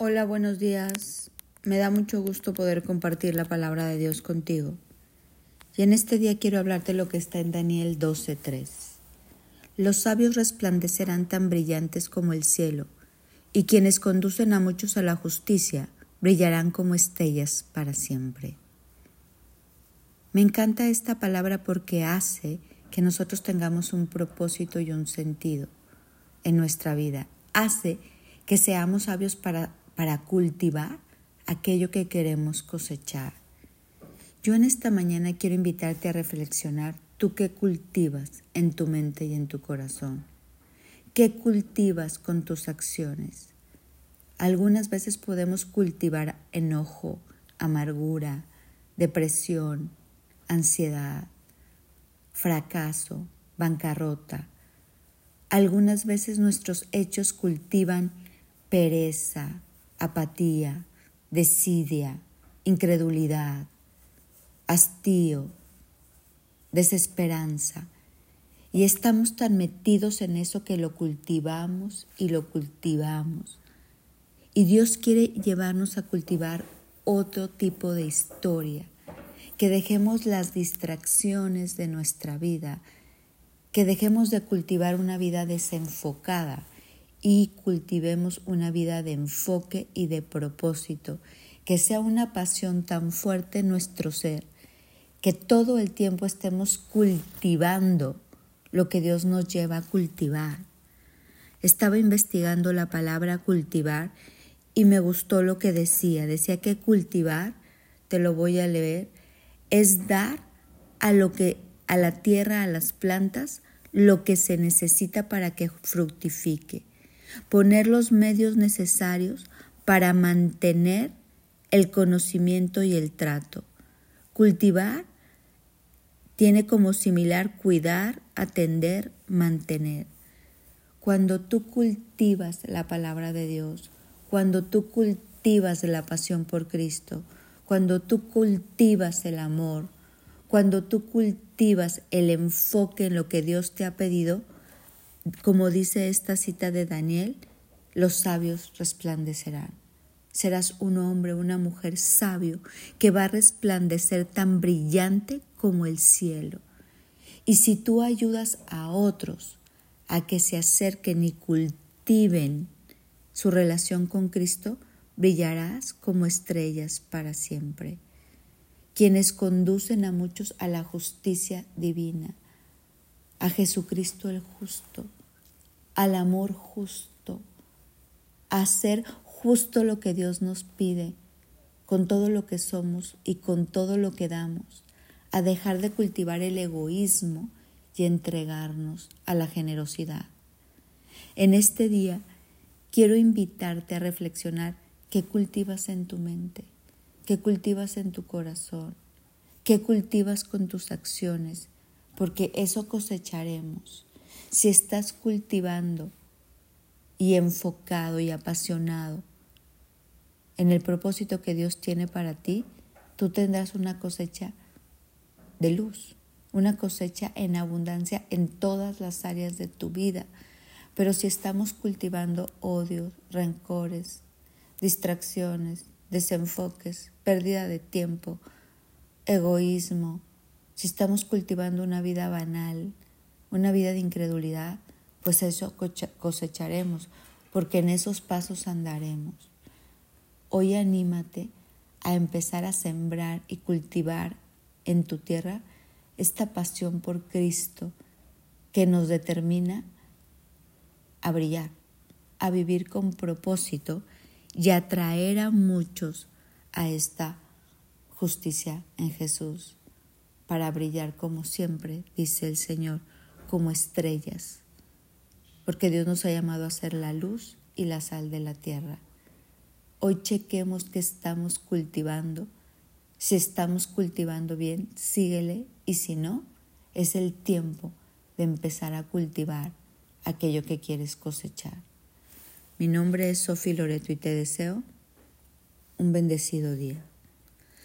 Hola, buenos días. Me da mucho gusto poder compartir la palabra de Dios contigo. Y en este día quiero hablarte lo que está en Daniel 12:3. Los sabios resplandecerán tan brillantes como el cielo, y quienes conducen a muchos a la justicia brillarán como estrellas para siempre. Me encanta esta palabra porque hace que nosotros tengamos un propósito y un sentido en nuestra vida. Hace que seamos sabios para para cultivar aquello que queremos cosechar. Yo en esta mañana quiero invitarte a reflexionar tú qué cultivas en tu mente y en tu corazón. ¿Qué cultivas con tus acciones? Algunas veces podemos cultivar enojo, amargura, depresión, ansiedad, fracaso, bancarrota. Algunas veces nuestros hechos cultivan pereza, apatía, desidia, incredulidad, hastío, desesperanza. Y estamos tan metidos en eso que lo cultivamos y lo cultivamos. Y Dios quiere llevarnos a cultivar otro tipo de historia, que dejemos las distracciones de nuestra vida, que dejemos de cultivar una vida desenfocada y cultivemos una vida de enfoque y de propósito, que sea una pasión tan fuerte en nuestro ser, que todo el tiempo estemos cultivando lo que Dios nos lleva a cultivar. Estaba investigando la palabra cultivar y me gustó lo que decía. Decía que cultivar, te lo voy a leer, es dar a lo que a la tierra, a las plantas, lo que se necesita para que fructifique poner los medios necesarios para mantener el conocimiento y el trato. Cultivar tiene como similar cuidar, atender, mantener. Cuando tú cultivas la palabra de Dios, cuando tú cultivas la pasión por Cristo, cuando tú cultivas el amor, cuando tú cultivas el enfoque en lo que Dios te ha pedido, como dice esta cita de Daniel, los sabios resplandecerán. Serás un hombre, una mujer sabio que va a resplandecer tan brillante como el cielo. Y si tú ayudas a otros a que se acerquen y cultiven su relación con Cristo, brillarás como estrellas para siempre. Quienes conducen a muchos a la justicia divina, a Jesucristo el justo, al amor justo, a hacer justo lo que Dios nos pide, con todo lo que somos y con todo lo que damos, a dejar de cultivar el egoísmo y entregarnos a la generosidad. En este día quiero invitarte a reflexionar qué cultivas en tu mente, qué cultivas en tu corazón, qué cultivas con tus acciones, porque eso cosecharemos si estás cultivando y enfocado y apasionado en el propósito que Dios tiene para ti, tú tendrás una cosecha de luz, una cosecha en abundancia en todas las áreas de tu vida. Pero si estamos cultivando odios, rencores, distracciones, desenfoques, pérdida de tiempo, egoísmo, si estamos cultivando una vida banal, una vida de incredulidad, pues eso cosecharemos, porque en esos pasos andaremos. Hoy anímate a empezar a sembrar y cultivar en tu tierra esta pasión por Cristo que nos determina a brillar, a vivir con propósito y a traer a muchos a esta justicia en Jesús, para brillar como siempre, dice el Señor como estrellas, porque Dios nos ha llamado a ser la luz y la sal de la tierra. Hoy chequemos que estamos cultivando. Si estamos cultivando bien, síguele y si no, es el tiempo de empezar a cultivar aquello que quieres cosechar. Mi nombre es Sofi Loreto y te deseo un bendecido día.